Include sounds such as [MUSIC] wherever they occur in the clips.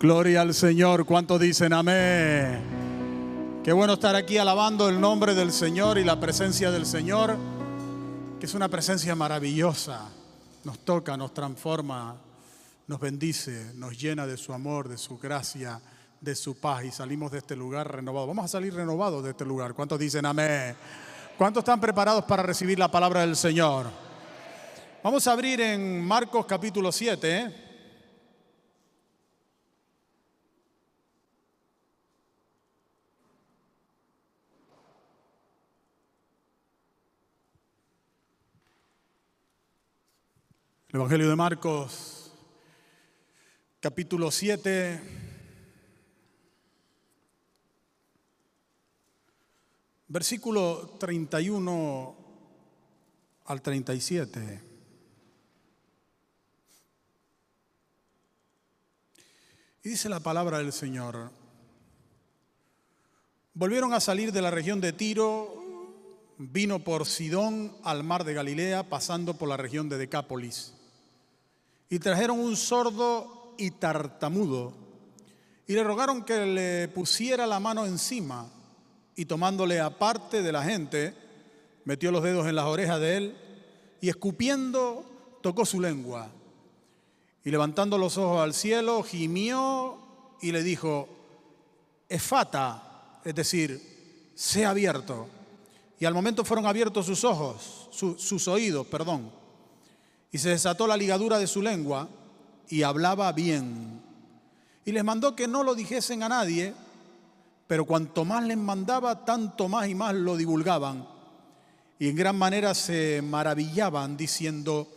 Gloria al Señor. ¿Cuántos dicen amén? Qué bueno estar aquí alabando el nombre del Señor y la presencia del Señor, que es una presencia maravillosa. Nos toca, nos transforma, nos bendice, nos llena de su amor, de su gracia, de su paz y salimos de este lugar renovado. Vamos a salir renovados de este lugar. ¿Cuántos dicen amén? ¿Cuántos están preparados para recibir la palabra del Señor? Vamos a abrir en Marcos capítulo 7. ¿eh? El Evangelio de Marcos, capítulo 7. Versículo 31 al 37. Y dice la palabra del Señor. Volvieron a salir de la región de Tiro, vino por Sidón al mar de Galilea, pasando por la región de Decápolis y trajeron un sordo y tartamudo y le rogaron que le pusiera la mano encima y tomándole aparte de la gente, metió los dedos en las orejas de él y escupiendo tocó su lengua y levantando los ojos al cielo gimió y le dijo, efata, es decir, sea abierto. Y al momento fueron abiertos sus ojos, sus oídos, perdón y se desató la ligadura de su lengua y hablaba bien. Y les mandó que no lo dijesen a nadie, pero cuanto más les mandaba, tanto más y más lo divulgaban. Y en gran manera se maravillaban diciendo,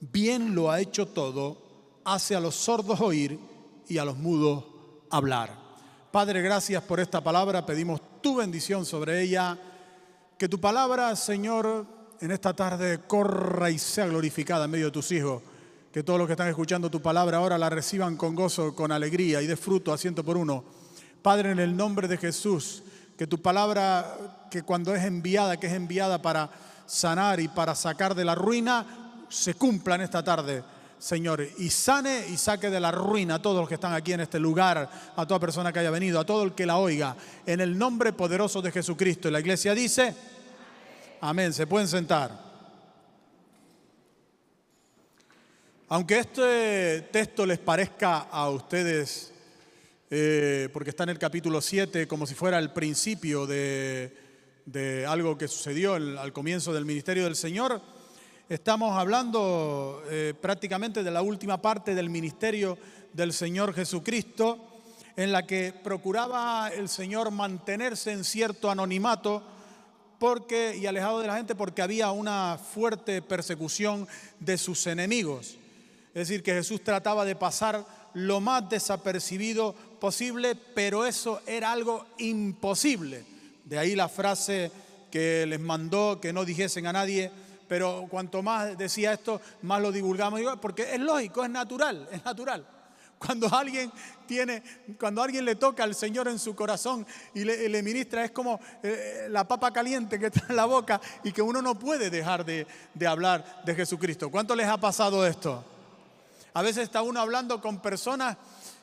bien lo ha hecho todo, hace a los sordos oír y a los mudos hablar. Padre, gracias por esta palabra, pedimos tu bendición sobre ella, que tu palabra, Señor, en esta tarde corra y sea glorificada en medio de tus hijos. Que todos los que están escuchando tu palabra ahora la reciban con gozo, con alegría y de fruto a por uno. Padre, en el nombre de Jesús, que tu palabra, que cuando es enviada, que es enviada para sanar y para sacar de la ruina, se cumpla en esta tarde. Señor, y sane y saque de la ruina a todos los que están aquí en este lugar, a toda persona que haya venido, a todo el que la oiga, en el nombre poderoso de Jesucristo. Y la iglesia dice, Amén, se pueden sentar. Aunque este texto les parezca a ustedes, eh, porque está en el capítulo 7, como si fuera el principio de, algo que sucedió al comienzo del ministerio del Señor, estamos hablando eh, prácticamente de la última parte del ministerio del Señor Jesucristo, en la que procuraba el Señor mantenerse en cierto anonimato, porque, y alejado de la gente porque había una fuerte persecución de sus enemigos. Es decir, que Jesús trataba de pasar lo más desapercibido posible, pero eso era algo imposible. De ahí la frase que les mandó que no dijesen a nadie, pero cuanto más decía esto, más lo divulgamos, porque es lógico, es natural, es natural. Cuando alguien tiene, cuando alguien le toca al Señor en su corazón y le, ministra, es como eh, la papa caliente que está en la boca y que uno no puede dejar de, de hablar de Jesucristo. ¿Cuánto les ha pasado esto? A veces está uno hablando con personas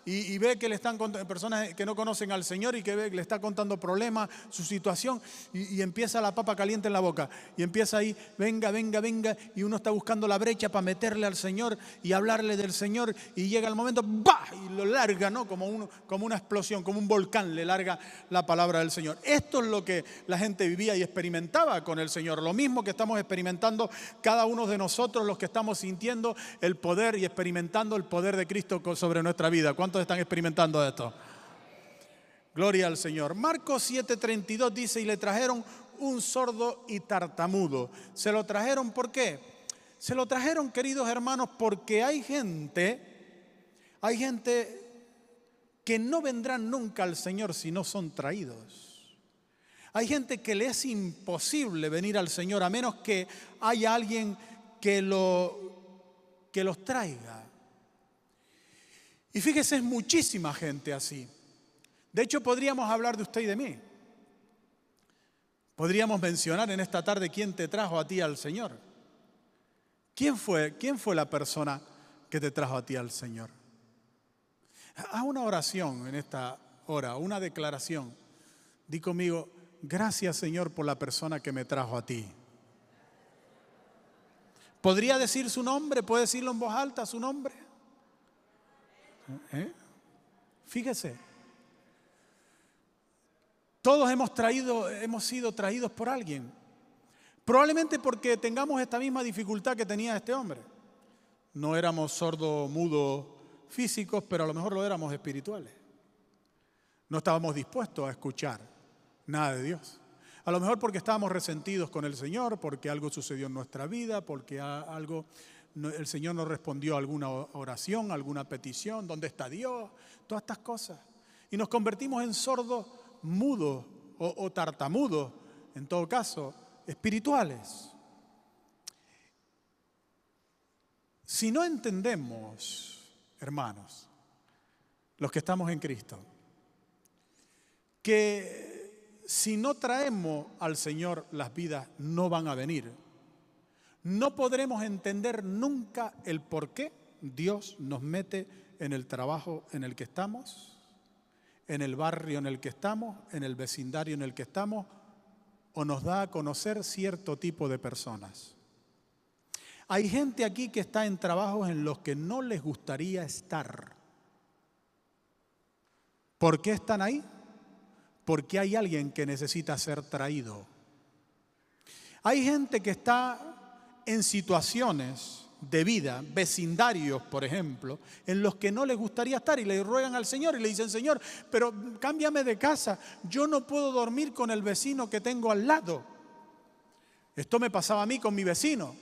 y, ve que le están contando, personas que no conocen al Señor y que ve que le está contando problemas, su situación, y, empieza la papa caliente en la boca. Y empieza ahí, venga, venga, venga, y uno está buscando la brecha para meterle al Señor y hablarle del Señor, y llega el momento, ¡bah! Y lo larga, ¿no? Como, uno, como una explosión, como un volcán, le larga la palabra del Señor. Esto es lo que la gente vivía y experimentaba con el Señor. Lo mismo que estamos experimentando cada uno de nosotros, los que estamos sintiendo el poder y experimentando el poder de Cristo sobre nuestra vida. ¿Cuántos están experimentando esto? Gloria al Señor. Marcos 7:32 dice, y le trajeron un sordo y tartamudo. Se lo trajeron, ¿por qué? Se lo trajeron, queridos hermanos, porque hay gente, hay gente que no vendrán nunca al Señor si no son traídos. Hay gente que le es imposible venir al Señor a menos que haya alguien que, lo, que los traiga. Y fíjese, es muchísima gente así. De hecho, podríamos hablar de usted y de mí. Podríamos mencionar en esta tarde quién te trajo a ti al Señor. ¿Quién fue, quién fue la persona que te trajo a ti al Señor? Haz una oración en esta hora, una declaración. Di conmigo, gracias Señor por la persona que me trajo a ti. ¿Podría decir su nombre? ¿Puede decirlo en voz alta su nombre? ¿Eh? Fíjese. Todos hemos traído, hemos sido traídos por alguien. Probablemente porque tengamos esta misma dificultad que tenía este hombre. No éramos sordo, mudo, físicos, pero a lo mejor lo éramos espirituales. No estábamos dispuestos a escuchar nada de Dios. A lo mejor porque estábamos resentidos con el Señor, porque algo sucedió en nuestra vida, porque algo el Señor nos respondió a alguna oración, alguna petición, ¿dónde está Dios? Todas estas cosas. Y nos convertimos en sordos mudos o tartamudos, en todo caso, espirituales. Si no entendemos hermanos, los que estamos en Cristo, que si no traemos al Señor las vidas no van a venir. No podremos entender nunca el por qué Dios nos mete en el trabajo en el que estamos, en el barrio en el que estamos, en el vecindario en el que estamos, o nos da a conocer cierto tipo de personas. Hay gente aquí que está en trabajos en los que no les gustaría estar. ¿Por qué están ahí? Porque hay alguien que necesita ser traído. Hay gente que está en situaciones de vida, vecindarios, por ejemplo, en los que no les gustaría estar y le ruegan al Señor y le dicen, Señor, pero cámbiame de casa, yo no puedo dormir con el vecino que tengo al lado. Esto me pasaba a mí con mi vecino.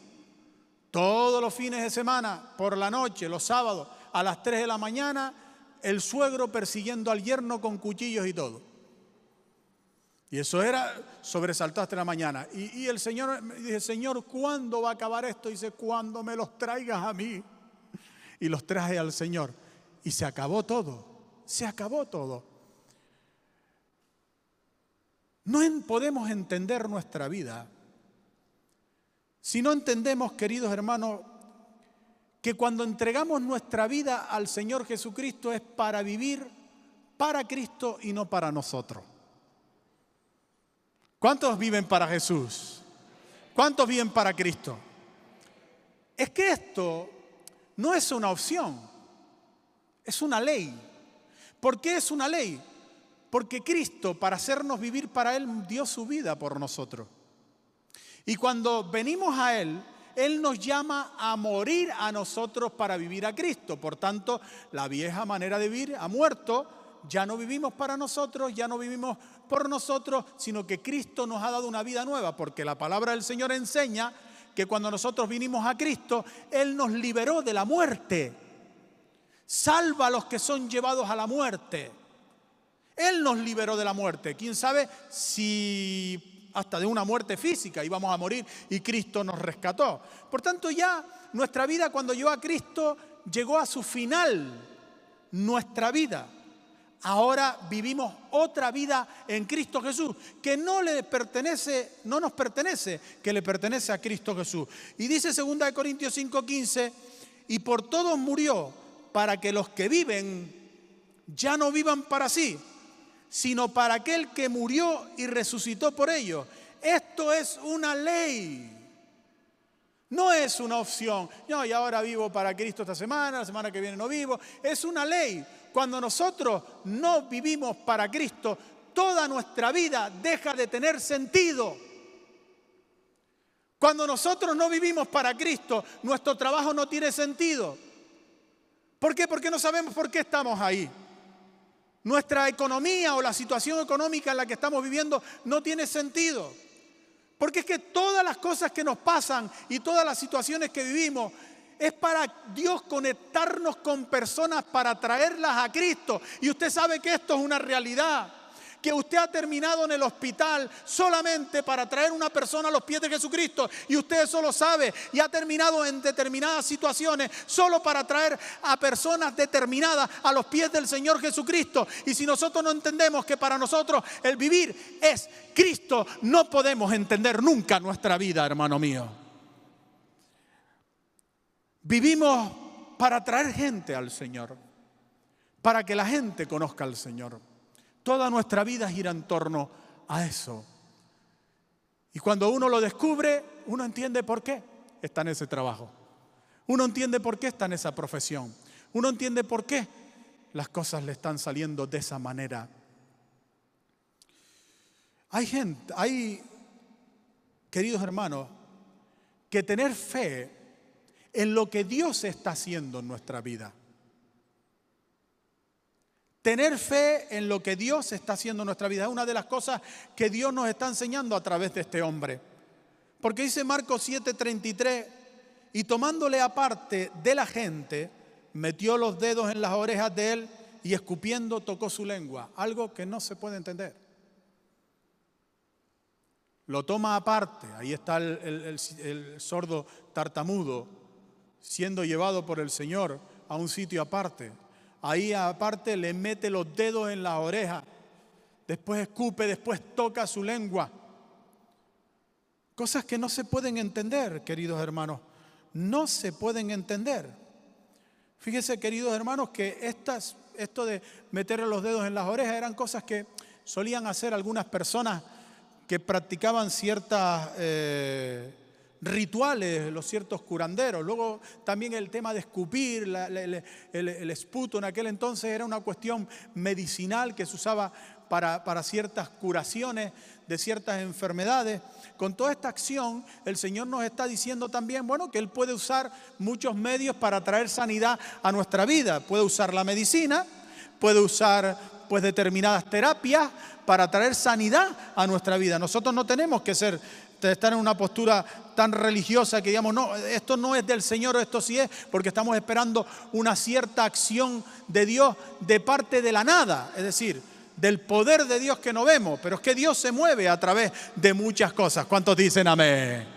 Todos los fines de semana, por la noche, los sábados, a las 3 de la mañana, el suegro persiguiendo al yerno con cuchillos y todo. Y eso era sobresaltado hasta la mañana. Y, el Señor me dice, Señor, ¿cuándo va a acabar esto? Y dice, cuando me los traigas a mí. Y los traje al Señor. Y se acabó todo. Se acabó todo. No podemos entender nuestra vida si no entendemos, queridos hermanos, que cuando entregamos nuestra vida al Señor Jesucristo es para vivir para Cristo y no para nosotros. ¿Cuántos viven para Jesús? ¿Cuántos viven para Cristo? Es que esto no es una opción, es una ley. ¿Por qué es una ley? Porque Cristo, para hacernos vivir para Él, dio su vida por nosotros. Y cuando venimos a Él, Él nos llama a morir a nosotros para vivir a Cristo. Por tanto, la vieja manera de vivir ha muerto. Ya no vivimos para nosotros, ya no vivimos por nosotros, sino que Cristo nos ha dado una vida nueva, porque la palabra del Señor enseña que cuando nosotros vinimos a Cristo, Él nos liberó de la muerte. Salva a los que son llevados a la muerte. Él nos liberó de la muerte. ¿Quién sabe si hasta de una muerte física, íbamos a morir y Cristo nos rescató. Por tanto, ya nuestra vida cuando llegó a Cristo llegó a su final, nuestra vida. Ahora vivimos otra vida en Cristo Jesús, que no le pertenece, no nos pertenece, que le pertenece a Cristo Jesús. Y dice 2 Corintios 5:15, y por todos murió para que los que viven ya no vivan para sí, sino para aquel que murió y resucitó por ellos. Esto es una ley. No es una opción. No, y ahora vivo para Cristo esta semana, la semana que viene no vivo. Es una ley. Cuando nosotros no vivimos para Cristo, toda nuestra vida deja de tener sentido. Cuando nosotros no vivimos para Cristo, nuestro trabajo no tiene sentido. ¿Por qué? Porque no sabemos por qué estamos ahí nuestra economía o la situación económica en la que estamos viviendo no tiene sentido. Porque es que todas las cosas que nos pasan y todas las situaciones que vivimos es para Dios conectarnos con personas para traerlas a Cristo. Y usted sabe que esto es una realidad que usted ha terminado en el hospital solamente para traer una persona a los pies de Jesucristo y usted eso lo sabe y ha terminado en determinadas situaciones solo para traer a personas determinadas a los pies del Señor Jesucristo. Y si nosotros no entendemos que para nosotros el vivir es Cristo, no podemos entender nunca nuestra vida, hermano mío. Vivimos para traer gente al Señor para que la gente conozca al Señor. Toda nuestra vida gira en torno a eso. Y cuando uno lo descubre, uno entiende por qué está en ese trabajo. Uno entiende por qué está en esa profesión. Uno entiende por qué las cosas le están saliendo de esa manera. Hay gente, hay, queridos hermanos, que tener fe en lo que Dios está haciendo en nuestra vida. Tener fe en lo que Dios está haciendo en nuestra vida es una de las cosas que Dios nos está enseñando a través de este hombre. Porque dice Marcos 7:33, y tomándole aparte de la gente, metió los dedos en las orejas de él y escupiendo tocó su lengua, algo que no se puede entender. Lo toma aparte, ahí está el, el sordo tartamudo siendo llevado por el Señor a un sitio aparte. Ahí aparte le mete los dedos en la oreja, después escupe, después toca su lengua. Cosas que no se pueden entender, queridos hermanos no se pueden entender. Fíjense, queridos hermanos, que estas, esto de meterle los dedos en las orejas eran cosas que solían hacer algunas personas que practicaban ciertas eh, rituales, los ciertos curanderos. Luego también el tema de escupir, el, el, esputo en aquel entonces era una cuestión medicinal que se usaba para, para ciertas curaciones de ciertas enfermedades. Con toda esta acción, el Señor nos está diciendo también, bueno, que Él puede usar muchos medios para traer sanidad a nuestra vida. Puede usar la medicina, puede usar pues determinadas terapias para traer sanidad a nuestra vida. Nosotros no tenemos que ser estar en una postura tan religiosa que digamos, no, esto no es del Señor esto sí es, porque estamos esperando una cierta acción de Dios de parte de la nada. Es decir, del poder de Dios que no vemos, pero es que Dios se mueve a través de muchas cosas. ¿Cuántos dicen amén?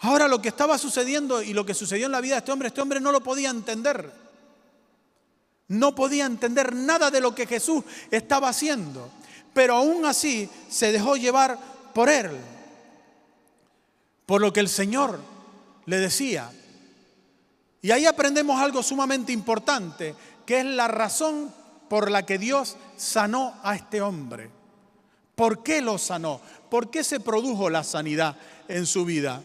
Ahora lo que estaba sucediendo y lo que sucedió en la vida de este hombre, este hombre no lo podía entender. No podía entender nada de lo que Jesús estaba haciendo, pero aún así se dejó llevar por él, por lo que el Señor le decía. Y ahí aprendemos algo sumamente importante, que es la razón por la que Dios sanó a este hombre. ¿Por qué lo sanó? ¿Por qué se produjo la sanidad en su vida?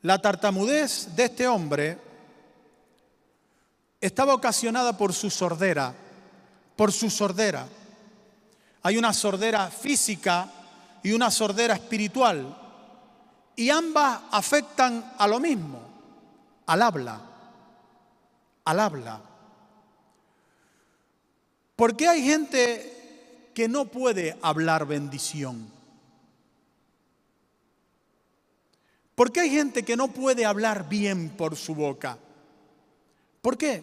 La tartamudez de este hombre estaba ocasionada por su sordera, por su sordera. Hay una sordera física y una sordera espiritual, y ambas afectan a lo mismo, al habla al habla. ¿Por qué hay gente que no puede hablar bendición? ¿Por qué hay gente que no puede hablar bien por su boca? ¿Por qué?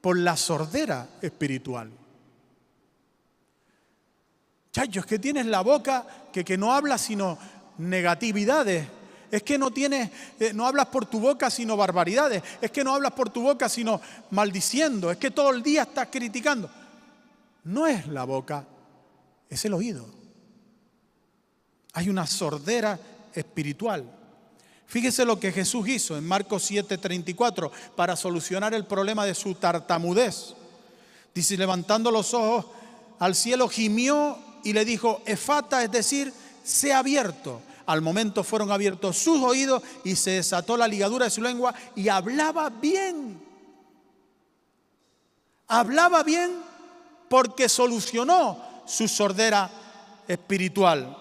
Por la sordera espiritual. Chayos, que tienes la boca que, que no habla sino negatividades, es que no tienes, eh, no hablas por tu boca sino barbaridades, es que no hablas por tu boca sino maldiciendo, es que todo el día estás criticando. No es la boca, es el oído. Hay una sordera espiritual. Fíjese lo que Jesús hizo en Marcos 7:34 para solucionar el problema de su tartamudez. Dice, levantando los ojos al cielo, gimió y le dijo, efata, es decir, sea abierto. Al momento fueron abiertos sus oídos y se desató la ligadura de su lengua y hablaba bien. Hablaba bien porque solucionó su sordera espiritual.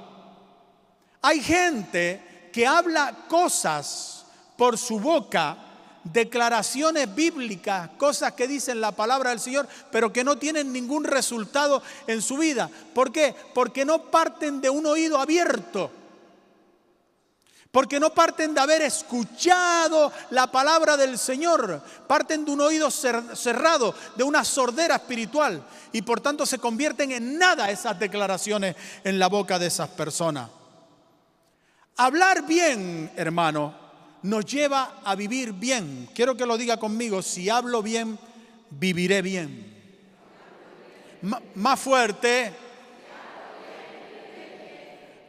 Hay gente que habla cosas por su boca, declaraciones bíblicas, cosas que dicen la palabra del Señor, pero que no tienen ningún resultado en su vida. ¿Por qué? Porque no parten de un oído abierto porque no parten de haber escuchado la palabra del Señor, parten de un oído cerrado, de una sordera espiritual, y por tanto se convierten en nada esas declaraciones en la boca de esas personas. Hablar bien, hermano, nos lleva a vivir bien. Quiero que lo diga conmigo, si hablo bien, viviré bien. más fuerte.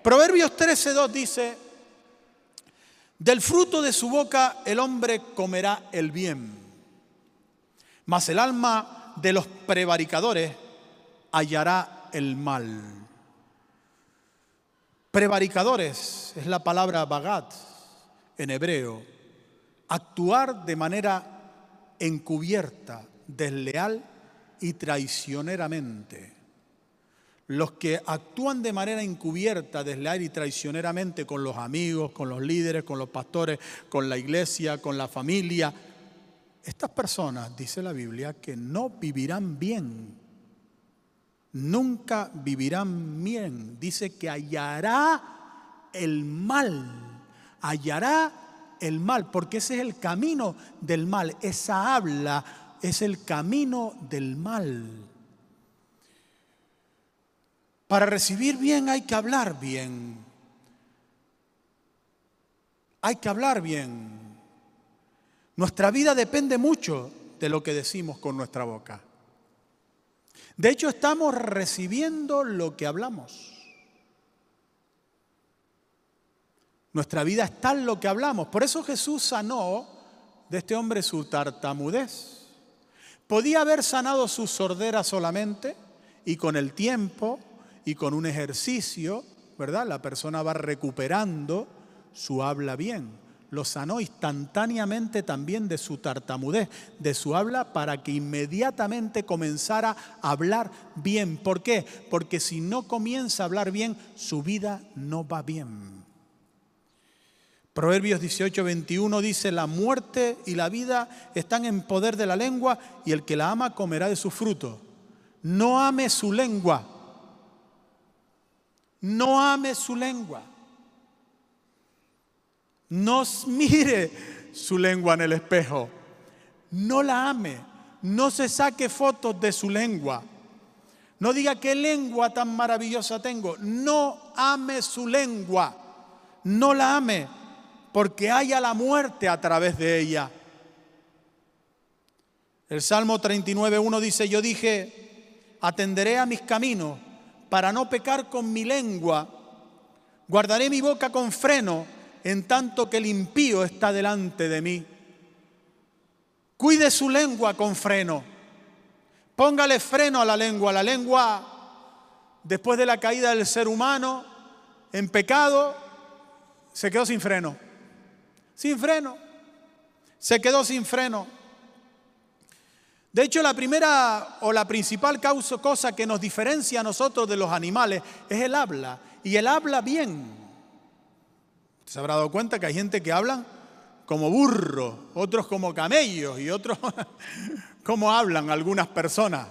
Proverbios 13.2 dice, Del fruto de su boca el hombre comerá el bien, mas el alma de los prevaricadores hallará el mal. Prevaricadores es la palabra bagat en hebreo. Actuar de manera encubierta, desleal y traicioneramente. Los que actúan de manera encubierta, desleal y traicioneramente con los amigos, con los líderes, con los pastores, con la iglesia, con la familia, estas personas, dice la Biblia, que no vivirán bien. Nunca vivirán bien. Dice que hallará el mal. Hallará el mal, porque ese es el camino del mal. Esa habla es el camino del mal. Para recibir bien hay que hablar bien. Hay que hablar bien. Nuestra vida depende mucho de lo que decimos con nuestra boca. De hecho, estamos recibiendo lo que hablamos. Nuestra vida está en lo que hablamos. Por eso Jesús sanó de este hombre su tartamudez. Podía haber sanado su sordera solamente y con el tiempo y con un ejercicio, ¿verdad? La persona va recuperando su habla bien lo sanó instantáneamente también de su tartamudez, de su habla, para que inmediatamente comenzara a hablar bien. ¿Por qué? Porque si no comienza a hablar bien, su vida no va bien. Proverbios 18, 21 dice, la muerte y la vida están en poder de la lengua y el que la ama comerá de su fruto. No ame su lengua. No ame su lengua. No mire su lengua en el espejo. No la ame. No se saque fotos de su lengua. No diga qué lengua tan maravillosa tengo. No ame su lengua. No la ame porque haya la muerte a través de ella. El Salmo 39.1 dice, yo dije, atenderé a mis caminos para no pecar con mi lengua. Guardaré mi boca con freno en tanto que el impío está delante de mí. Cuide su lengua con freno. Póngale freno a la lengua. La lengua, después de la caída del ser humano en pecado, se quedó sin freno. Sin freno. Se quedó sin freno. De hecho, la primera o la principal causa, cosa que nos diferencia a nosotros de los animales es el habla. Y el habla bien. Se habrá dado cuenta que hay gente que habla como burro, otros como camellos y otros [LAUGHS] como hablan algunas personas.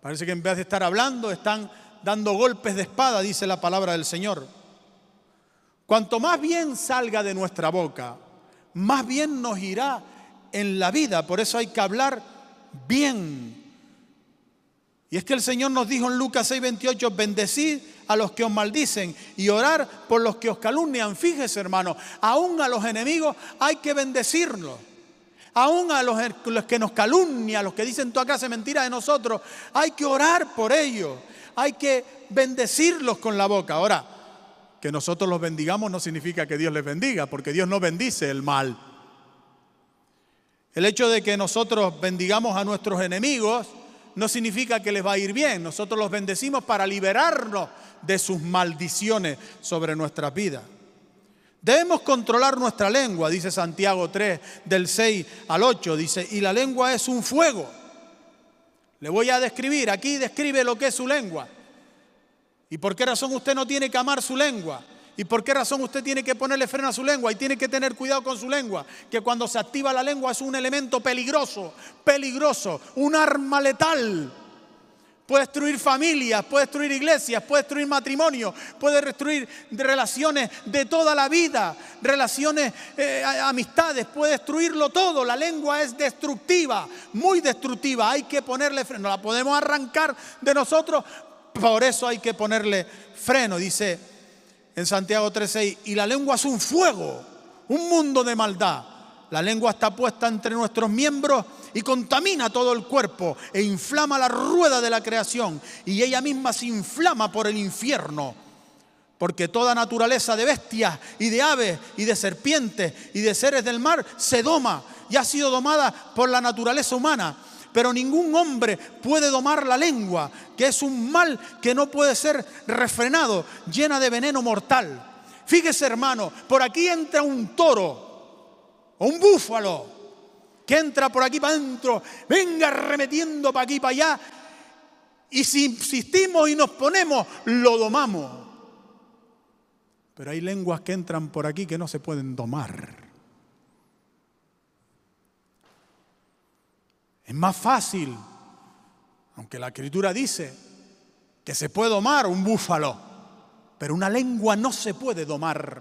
Parece que en vez de estar hablando están dando golpes de espada, dice la palabra del Señor. Cuanto más bien salga de nuestra boca, más bien nos irá en la vida. Por eso hay que hablar bien. Y es que el Señor nos dijo en Lucas 6:28, bendecid a los que os maldicen y orar por los que os calumnian. Fíjese, hermano, aún a los enemigos hay que bendecirlos. Aún a los, que nos calumnian, a los que dicen toda clase de mentiras de nosotros, hay que orar por ellos. Hay que bendecirlos con la boca. Ahora, que nosotros los bendigamos no significa que Dios les bendiga, porque Dios no bendice el mal. El hecho de que nosotros bendigamos a nuestros enemigos no significa que les va a ir bien. Nosotros los bendecimos para liberarnos de sus maldiciones sobre nuestra vida. Debemos controlar nuestra lengua, dice Santiago 3, del 6 al 8, dice, y la lengua es un fuego. Le voy a describir, aquí describe lo que es su lengua. ¿Y por qué razón usted no tiene que amar su lengua? ¿Y por qué razón usted tiene que ponerle freno a su lengua y tiene que tener cuidado con su lengua? Que cuando se activa la lengua es un elemento peligroso, peligroso, un arma letal puede destruir familias, puede destruir iglesias, puede destruir matrimonio, puede destruir relaciones de toda la vida, relaciones, eh, amistades, puede destruirlo todo. La lengua es destructiva, muy destructiva. Hay que ponerle freno. La podemos arrancar de nosotros, por eso hay que ponerle freno, dice en Santiago 3:6. Y la lengua es un fuego, un mundo de maldad. La lengua está puesta entre nuestros miembros y contamina todo el cuerpo e inflama la rueda de la creación y ella misma se inflama por el infierno. porque toda naturaleza de bestias y de aves y de serpientes y de seres del mar se doma y ha sido domada por la naturaleza humana. Pero ningún hombre puede domar la lengua, que es un mal que no puede ser refrenado, llena de veneno mortal. Fíjese hermano, por aquí entra un toro o un búfalo que entra por aquí para adentro, venga remetiendo para aquí para allá. Y si insistimos y nos ponemos, lo domamos. Pero hay lenguas que entran por aquí que no se pueden domar. Es más fácil, aunque la escritura dice que se puede domar un búfalo, pero una lengua no se puede domar.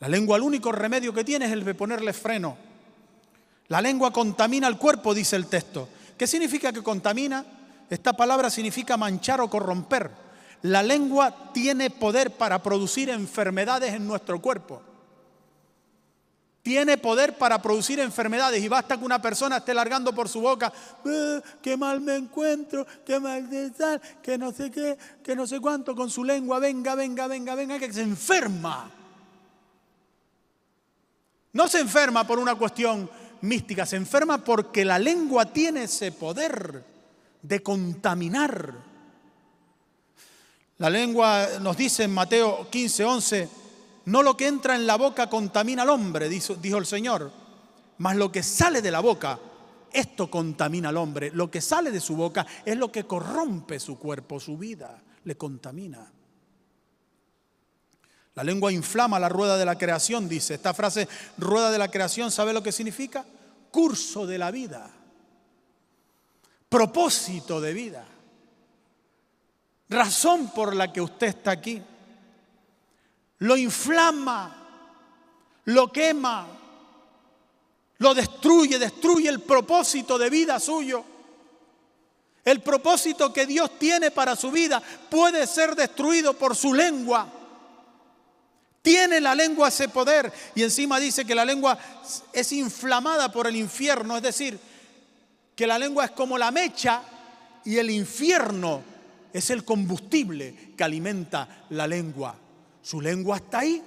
La lengua, el único remedio que tiene es el de ponerle freno. La lengua contamina el cuerpo, dice el texto. ¿Qué significa que contamina? Esta palabra significa manchar o corromper. La lengua tiene poder para producir enfermedades en nuestro cuerpo. Tiene poder para producir enfermedades y basta que una persona esté largando por su boca, eh, qué mal me encuentro, qué mal de tal, que no sé qué, que no sé cuánto, con su lengua, venga, venga, venga, venga, que se enferma. No se enferma por una cuestión mística, se enferma porque la lengua tiene ese poder de contaminar. La lengua nos dice en Mateo 15, 11, no lo que entra en la boca contamina al hombre, dijo, el Señor, mas lo que sale de la boca, esto contamina al hombre. Lo que sale de su boca es lo que corrompe su cuerpo, su vida, le contamina. La lengua inflama la rueda de la creación, dice. Esta frase, rueda de la creación, ¿sabe lo que significa? Curso de la vida, propósito de vida razón por la que usted está aquí. Lo inflama, lo quema, lo destruye, destruye el propósito de vida suyo. El propósito que Dios tiene para su vida puede ser destruido por su lengua. Tiene la lengua ese poder y encima dice que la lengua es inflamada por el infierno, es decir, que la lengua es como la mecha y el infierno es el combustible que alimenta la lengua. Su lengua está ahí,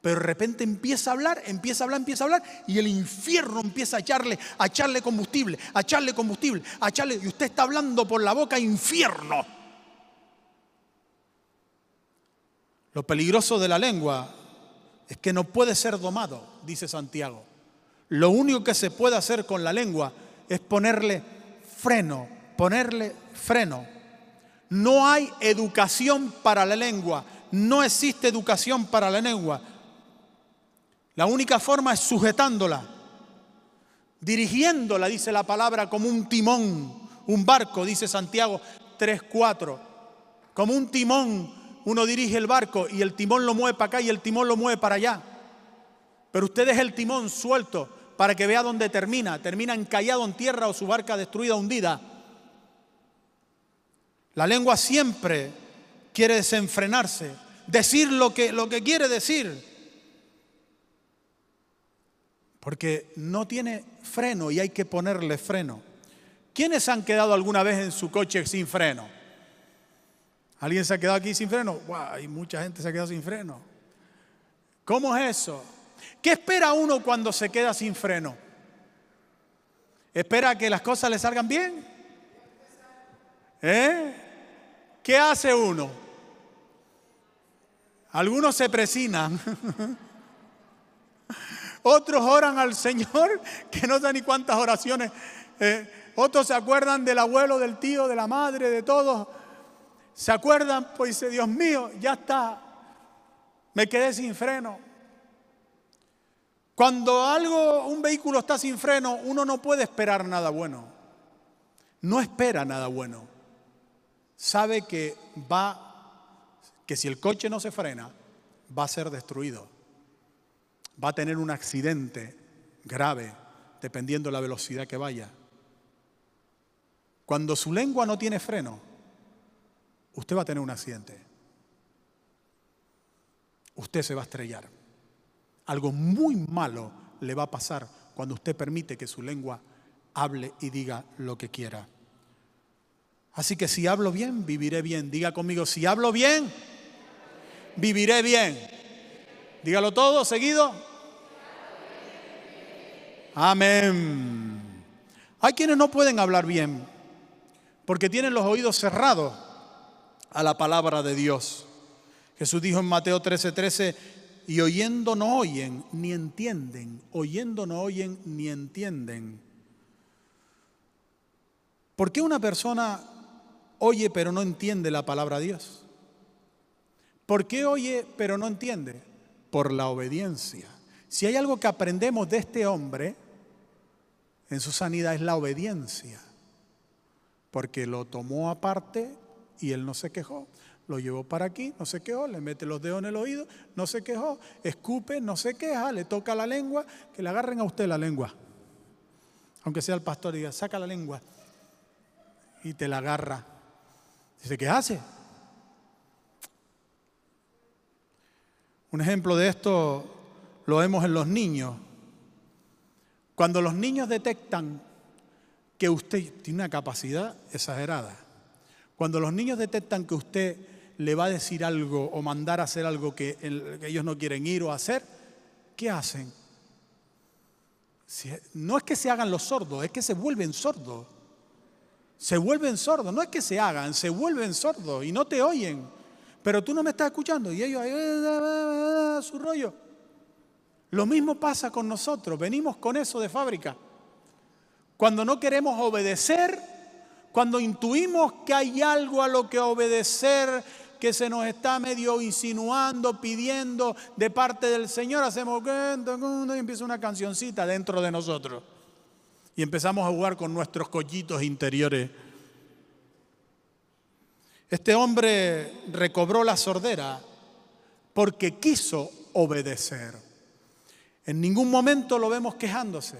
pero de repente empieza a hablar, empieza a hablar, empieza a hablar, y el infierno empieza a echarle, a echarle combustible, a echarle combustible, a echarle, y usted está hablando por la boca infierno. Lo peligroso de la lengua es que no puede ser domado, dice Santiago. Lo único que se puede hacer con la lengua es ponerle freno, ponerle freno. No hay educación para la lengua, no existe educación para la lengua. La única forma es sujetándola, dirigiéndola, dice la palabra, como un timón, un barco, dice Santiago 3.4. Como un timón, uno dirige el barco y el timón lo mueve para acá y el timón lo mueve para allá. Pero usted es el timón suelto para que vea dónde termina. Termina encallado en tierra o su barca destruida, hundida. La lengua siempre quiere desenfrenarse, decir lo que, lo que quiere decir, porque no tiene freno y hay que ponerle freno. ¿Quiénes han quedado alguna vez en su coche sin freno? ¿Alguien se ha quedado aquí sin freno? hay mucha gente se ha quedado sin freno. ¿Cómo es eso? ¿Qué espera uno cuando se queda sin freno? ¿Espera que las cosas le salgan bien? ¿Eh? ¿Qué hace uno? Algunos se presinan. [LAUGHS] Otros oran al Señor, que no sé ni cuántas oraciones. Eh, otros se acuerdan del abuelo, del tío, de la madre, de todos. Se acuerdan, pues dice, Dios mío, ya está. Me quedé sin freno. Cuando algo, un vehículo está sin freno, uno no puede esperar nada bueno. No espera nada bueno sabe que va, que si el coche no se frena, va a ser destruido. Va a tener un accidente grave, dependiendo de la velocidad que vaya. Cuando su lengua no tiene freno, usted va a tener un accidente. Usted se va a estrellar. Algo muy malo le va a pasar cuando usted permite que su lengua hable y diga lo que quiera. Así que si hablo bien, viviré bien. Diga conmigo, si hablo bien, viviré bien. Dígalo todo seguido. Amén. Hay quienes no pueden hablar bien porque tienen los oídos cerrados a la palabra de Dios. Jesús dijo en Mateo 13:13, 13, y oyendo no oyen ni entienden, oyendo no oyen ni entienden. ¿Por qué una persona oye pero no entiende la palabra de Dios? ¿Por qué oye pero no entiende? Por la obediencia. Si hay algo que aprendemos de este hombre en su sanidad es la obediencia, porque lo tomó aparte y él no se quejó. Lo llevó para aquí, no se quejó, le mete los dedos en el oído, no se quejó, escupe, no se queja, le toca la lengua, que le agarren a usted la lengua. Aunque sea el pastor y diga, saca la lengua y te la agarra. Dice, ¿qué hace? Un ejemplo de esto lo vemos en los niños. Cuando los niños detectan que usted tiene una capacidad exagerada, cuando los niños detectan que usted le va a decir algo o mandar a hacer algo que, ellos no quieren ir o hacer, ¿qué hacen? no es que se hagan los sordos, es que se vuelven sordos. Se vuelven sordos, no es que se hagan, se vuelven sordos y no te oyen. Pero tú no me estás escuchando y ellos, ahí, su rollo. Lo mismo pasa con nosotros, venimos con eso de fábrica. Cuando no queremos obedecer, cuando intuimos que hay algo a lo que obedecer, que se nos está medio insinuando, pidiendo de parte del Señor, hacemos y empieza una cancioncita dentro de nosotros. Y empezamos a jugar con nuestros collitos interiores. Este hombre recobró la sordera porque quiso obedecer. En ningún momento lo vemos quejándose.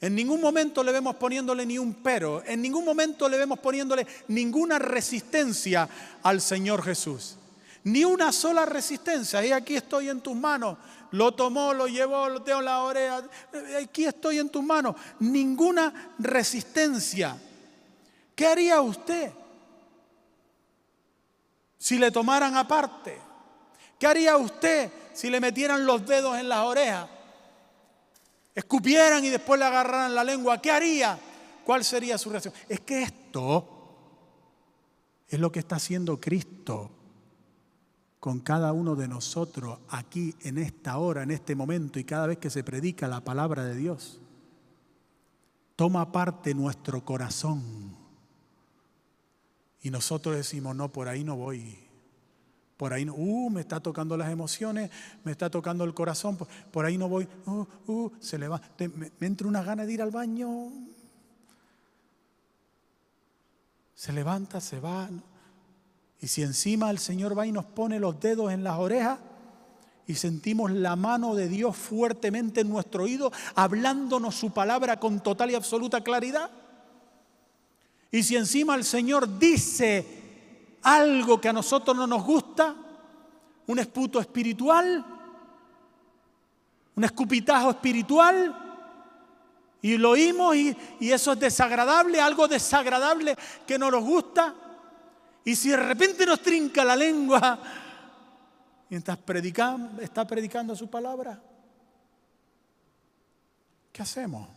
En ningún momento le vemos poniéndole ni un pero, en ningún momento le vemos poniéndole ninguna resistencia al Señor Jesús. Ni una sola resistencia. Y aquí estoy en tus manos. Lo tomó, lo llevó, lo tengo en la oreja. Aquí estoy en tus manos. Ninguna resistencia. ¿Qué haría usted si le tomaran aparte? ¿Qué haría usted si le metieran los dedos en las orejas? escupieran y después le agarraran la lengua, ¿qué haría? ¿Cuál sería su reacción? Es que esto es lo que está haciendo Cristo con cada uno de nosotros aquí en esta hora, en este momento y cada vez que se predica la palabra de Dios. Toma parte nuestro corazón y nosotros decimos, no, por ahí no voy. Por ahí no, uh, me está tocando las emociones, me está tocando el corazón, por, ahí no voy, uh, uh, se le va, me, entra una gana de ir al baño. Se levanta, se va. Y si encima el Señor va y nos pone los dedos en las orejas y sentimos la mano de Dios fuertemente en nuestro oído, hablándonos su palabra con total y absoluta claridad. Y si encima el Señor dice algo que a nosotros no nos gusta, un esputo espiritual, un escupitajo espiritual, y lo oímos y, eso es desagradable, algo desagradable que no nos gusta, y si de repente nos trinca la lengua mientras predicamos, está predicando su palabra, ¿qué hacemos?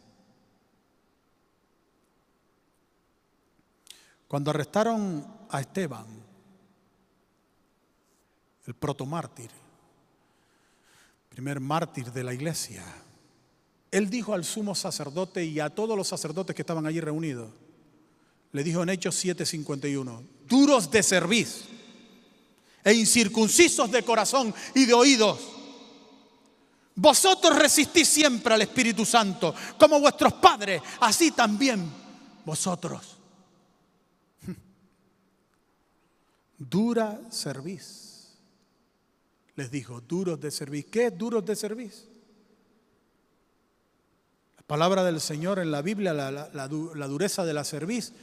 Cuando arrestaron a Esteban, el protomártir, primer mártir de la iglesia. Él dijo al sumo sacerdote y a todos los sacerdotes que estaban allí reunidos, le dijo en Hechos 7:51, duros de cerviz e incircuncisos de corazón y de oídos. Vosotros resistís siempre al Espíritu Santo, como vuestros padres, así también vosotros. Dura cerviz les dijo, duros de servir. ¿Qué es duros de servir? La palabra del Señor en la Biblia, la, dureza de la cerviz,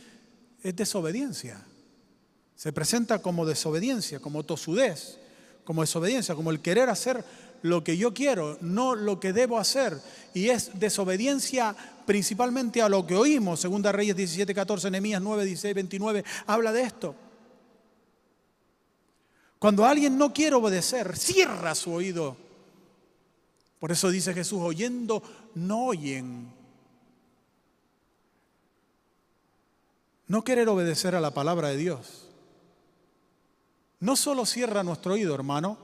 es desobediencia. Se presenta como desobediencia, como tosudez, como desobediencia, como el querer hacer lo que yo quiero, no lo que debo hacer. Y es desobediencia principalmente a lo que oímos. Segunda Reyes 17, 14, Nehemías 9, 16, 29, habla de esto. Cuando alguien no quiere obedecer, cierra su oído. Por eso dice Jesús, oyendo no oyen. No querer obedecer a la palabra de Dios. No solo cierra nuestro oído, hermano,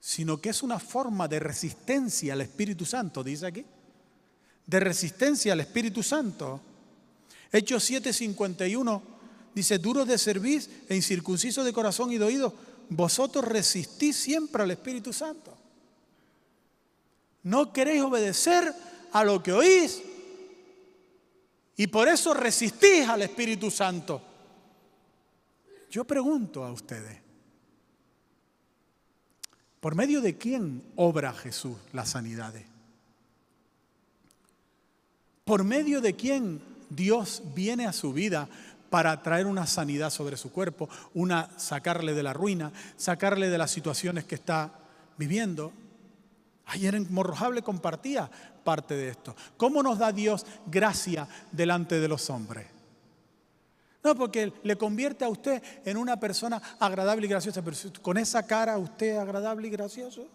sino que es una forma de resistencia al Espíritu Santo, dice aquí. De resistencia al Espíritu Santo. Hechos 7:51 dice, duros de servir e incircuncisos de corazón y de oído, vosotros resistís siempre al Espíritu Santo. No queréis obedecer a lo que oís y por eso resistís al Espíritu Santo. Yo pregunto a ustedes, ¿por medio de quién obra Jesús las sanidades? ¿Por medio de quién Dios viene a su vida para traer una sanidad sobre su cuerpo, una sacarle de la ruina, sacarle de las situaciones que está viviendo. Ayer en Morrojable compartía parte de esto. ¿Cómo nos da Dios gracia delante de los hombres? No, porque le convierte a usted en una persona agradable y graciosa, pero con esa cara usted es agradable y gracioso.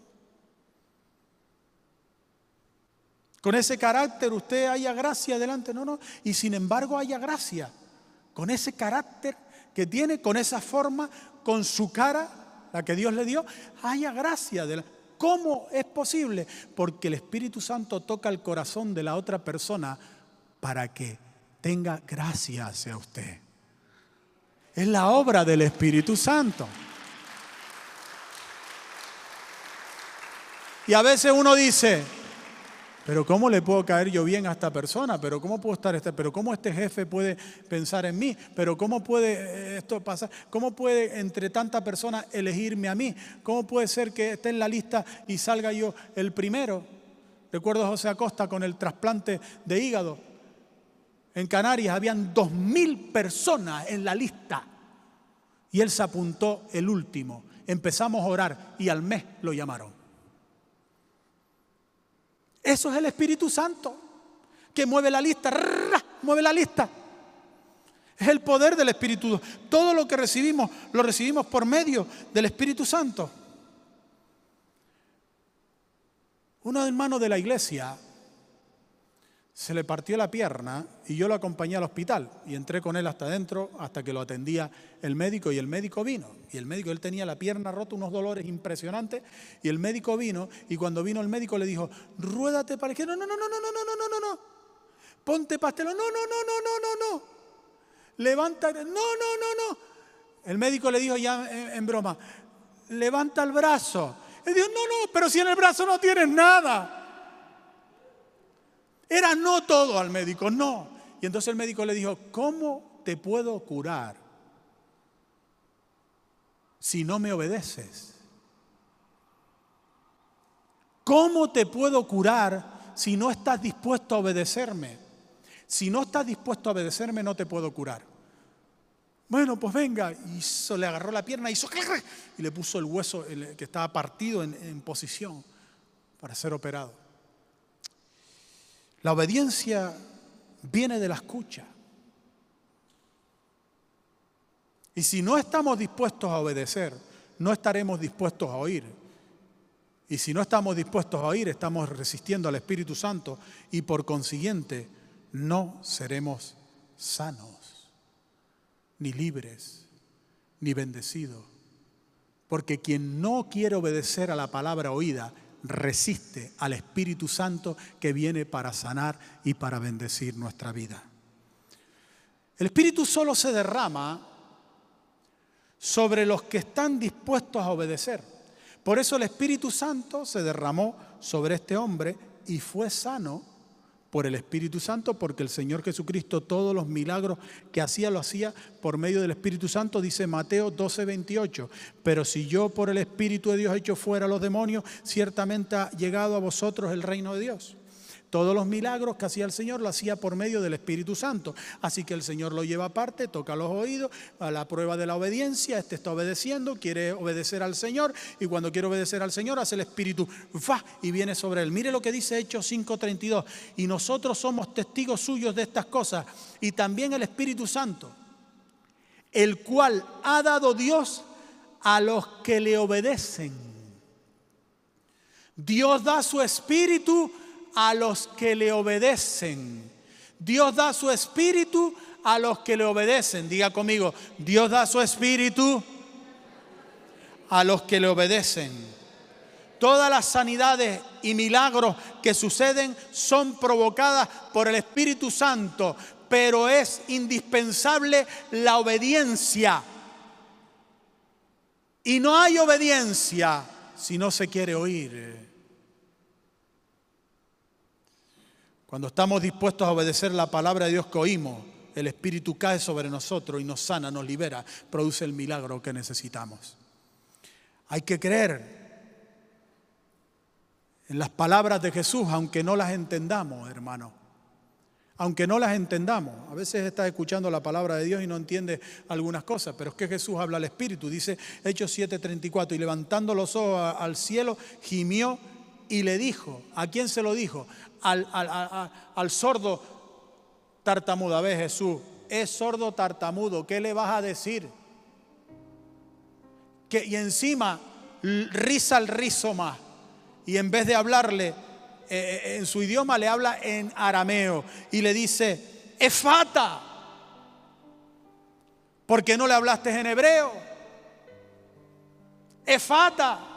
Con ese carácter usted haya gracia delante, no, no. Y sin embargo haya gracia con ese carácter que tiene, con esa forma, con su cara, la que Dios le dio, haya gracia. De ¿Cómo es posible? Porque el Espíritu Santo toca el corazón de la otra persona para que tenga gracia hacia usted. Es la obra del Espíritu Santo. Y a veces uno dice, pero ¿cómo le puedo caer yo bien a esta persona? Pero ¿cómo puedo estar este? Pero ¿cómo este jefe puede pensar en mí? Pero ¿cómo puede eh, esto pasar? ¿Cómo puede entre tantas personas elegirme a mí? ¿Cómo puede ser que esté en la lista y salga yo el primero? Recuerdo a José Acosta con el trasplante de hígado. En Canarias habían dos mil personas en la lista y él se apuntó el último. Empezamos a orar y al mes lo llamaron. Eso es el Espíritu Santo, que mueve la lista, mueve la lista. Es el poder del Espíritu. Todo lo que recibimos, lo recibimos por medio del Espíritu Santo. Uno hermano de la iglesia se le partió la pierna y yo lo acompañé al hospital y entré con él hasta adentro hasta que lo atendía el médico y el médico vino. Y el médico, él tenía la pierna rota, unos dolores impresionantes y el médico vino y cuando vino el médico le dijo, ruédate para que no, no, no, no, no, no, no, no, no, no, ponte pastelo, no, no, no, no, no, no, no, levanta, no, no, no, no. El médico le dijo ya en, en broma, levanta el brazo. Él dijo, no, no, pero si en el brazo no tienes nada. Era no todo al médico, no. Y entonces el médico le dijo, ¿cómo te puedo curar si no me obedeces? ¿Cómo te puedo curar si no estás dispuesto a obedecerme? Si no estás dispuesto a obedecerme, no te puedo curar. Bueno, pues venga. Y le agarró la pierna hizo, y le puso el hueso que estaba partido en posición para ser operado. La obediencia viene de la escucha. Y si no estamos dispuestos a obedecer, no estaremos dispuestos a oír. Y si no estamos dispuestos a oír, estamos resistiendo al Espíritu Santo y por consiguiente no seremos sanos, ni libres, ni bendecidos. Porque quien no quiere obedecer a la palabra oída resiste al Espíritu Santo que viene para sanar y para bendecir nuestra vida. El Espíritu solo se derrama sobre los que están dispuestos a obedecer. Por eso el Espíritu Santo se derramó sobre este hombre y fue sano por el Espíritu Santo, porque el Señor Jesucristo todos los milagros que hacía lo hacía por medio del Espíritu Santo, dice Mateo 12, 28. Pero si yo por el Espíritu de Dios he hecho fuera a los demonios, ciertamente ha llegado a vosotros el reino de Dios. Todos los milagros que hacía el Señor lo hacía por medio del Espíritu Santo. Así que el Señor lo lleva aparte, toca los oídos, a la prueba de la obediencia. Este está obedeciendo, quiere obedecer al Señor. Y cuando quiere obedecer al Señor, hace el Espíritu, va y viene sobre él. Mire lo que dice Hechos 5:32. Y nosotros somos testigos suyos de estas cosas. Y también el Espíritu Santo, el cual ha dado Dios a los que le obedecen. Dios da su Espíritu a los que le obedecen. Dios da su espíritu a los que le obedecen. Diga conmigo, Dios da su espíritu a los que le obedecen. Todas las sanidades y milagros que suceden son provocadas por el Espíritu Santo, pero es indispensable la obediencia. Y no hay obediencia si no se quiere oír. Cuando estamos dispuestos a obedecer la palabra de Dios que oímos, el Espíritu cae sobre nosotros y nos sana, nos libera, produce el milagro que necesitamos. Hay que creer en las palabras de Jesús, aunque no las entendamos, hermano. Aunque no las entendamos. A veces estás escuchando la palabra de Dios y no entiendes algunas cosas, pero es que Jesús habla al Espíritu. Dice Hechos 7:34, y levantando los ojos al cielo, gimió y le dijo, ¿a quién se lo dijo? Al, sordo tartamudo. A ver, Jesús, es sordo tartamudo, ¿qué le vas a decir? Que, y encima risa el rizo más. Y en vez de hablarle eh, eh, en su idioma, le habla en arameo. Y le dice, efata. ¿Por qué no le hablaste en hebreo? Efata.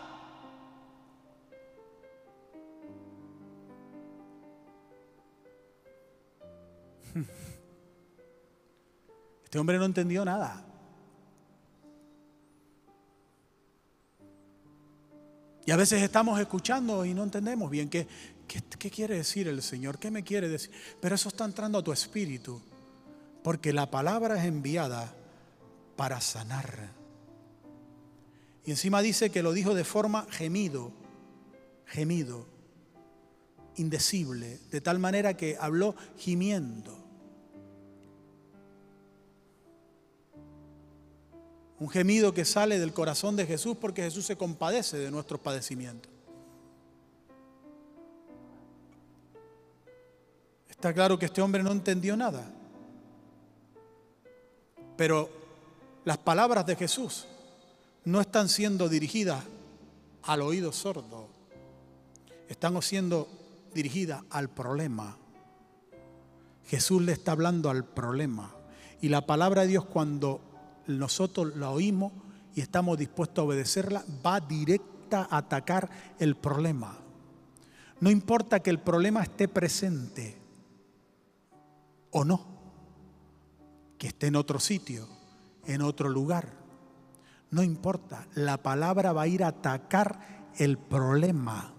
Este hombre no entendió nada. Y a veces estamos escuchando y no entendemos bien qué, qué, quiere decir el Señor, qué me quiere decir. Pero eso está entrando a tu espíritu, porque la palabra es enviada para sanar. Y encima dice que lo dijo de forma gemido, gemido, indecible, de tal manera que habló gimiendo. Un gemido que sale del corazón de Jesús porque Jesús se compadece de nuestros padecimientos. Está claro que este hombre no entendió nada. Pero las palabras de Jesús no están siendo dirigidas al oído sordo. Están siendo dirigidas al problema. Jesús le está hablando al problema. Y la palabra de Dios cuando nosotros la oímos y estamos dispuestos a obedecerla, va directa a atacar el problema. No importa que el problema esté presente o no, que esté en otro sitio, en otro lugar. No importa, la palabra va a ir a atacar el problema,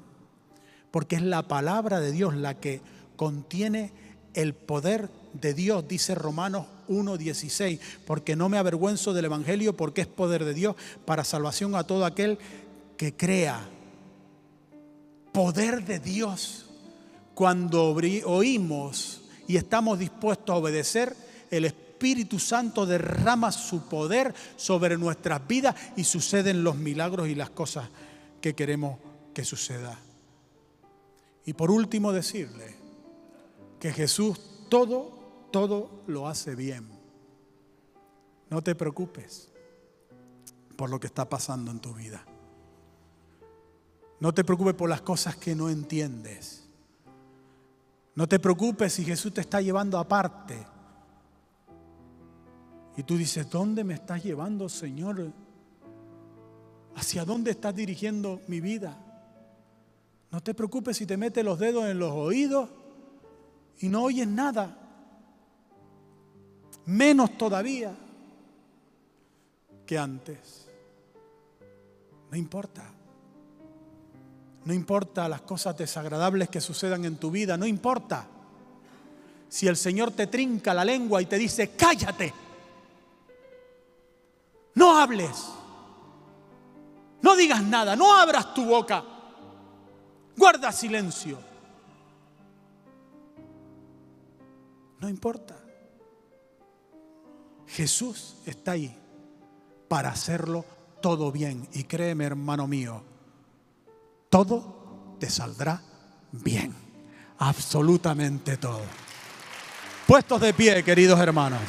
porque es la palabra de Dios la que contiene el poder de Dios, dice Romanos 1.16, porque no me avergüenzo del Evangelio, porque es poder de Dios para salvación a todo aquel que crea. Poder de Dios. Cuando oímos y estamos dispuestos a obedecer, el Espíritu Santo derrama su poder sobre nuestras vidas y suceden los milagros y las cosas que queremos que suceda. Y por último decirle que Jesús todo todo lo hace bien. No te preocupes por lo que está pasando en tu vida. No te preocupes por las cosas que no entiendes. No te preocupes si Jesús te está llevando aparte. Y tú dices, ¿dónde me estás llevando, Señor? ¿Hacia dónde estás dirigiendo mi vida? No te preocupes si te metes los dedos en los oídos y no oyes nada menos todavía que antes. No importa. No importa las cosas desagradables que sucedan en tu vida, no importa. Si el Señor te trinca la lengua y te dice, cállate, no hables, no digas nada, no abras tu boca, guarda silencio. No importa. Jesús está ahí para hacerlo todo bien. Y créeme, hermano mío, todo te saldrá bien. Absolutamente todo. Puestos de pie, queridos hermanos.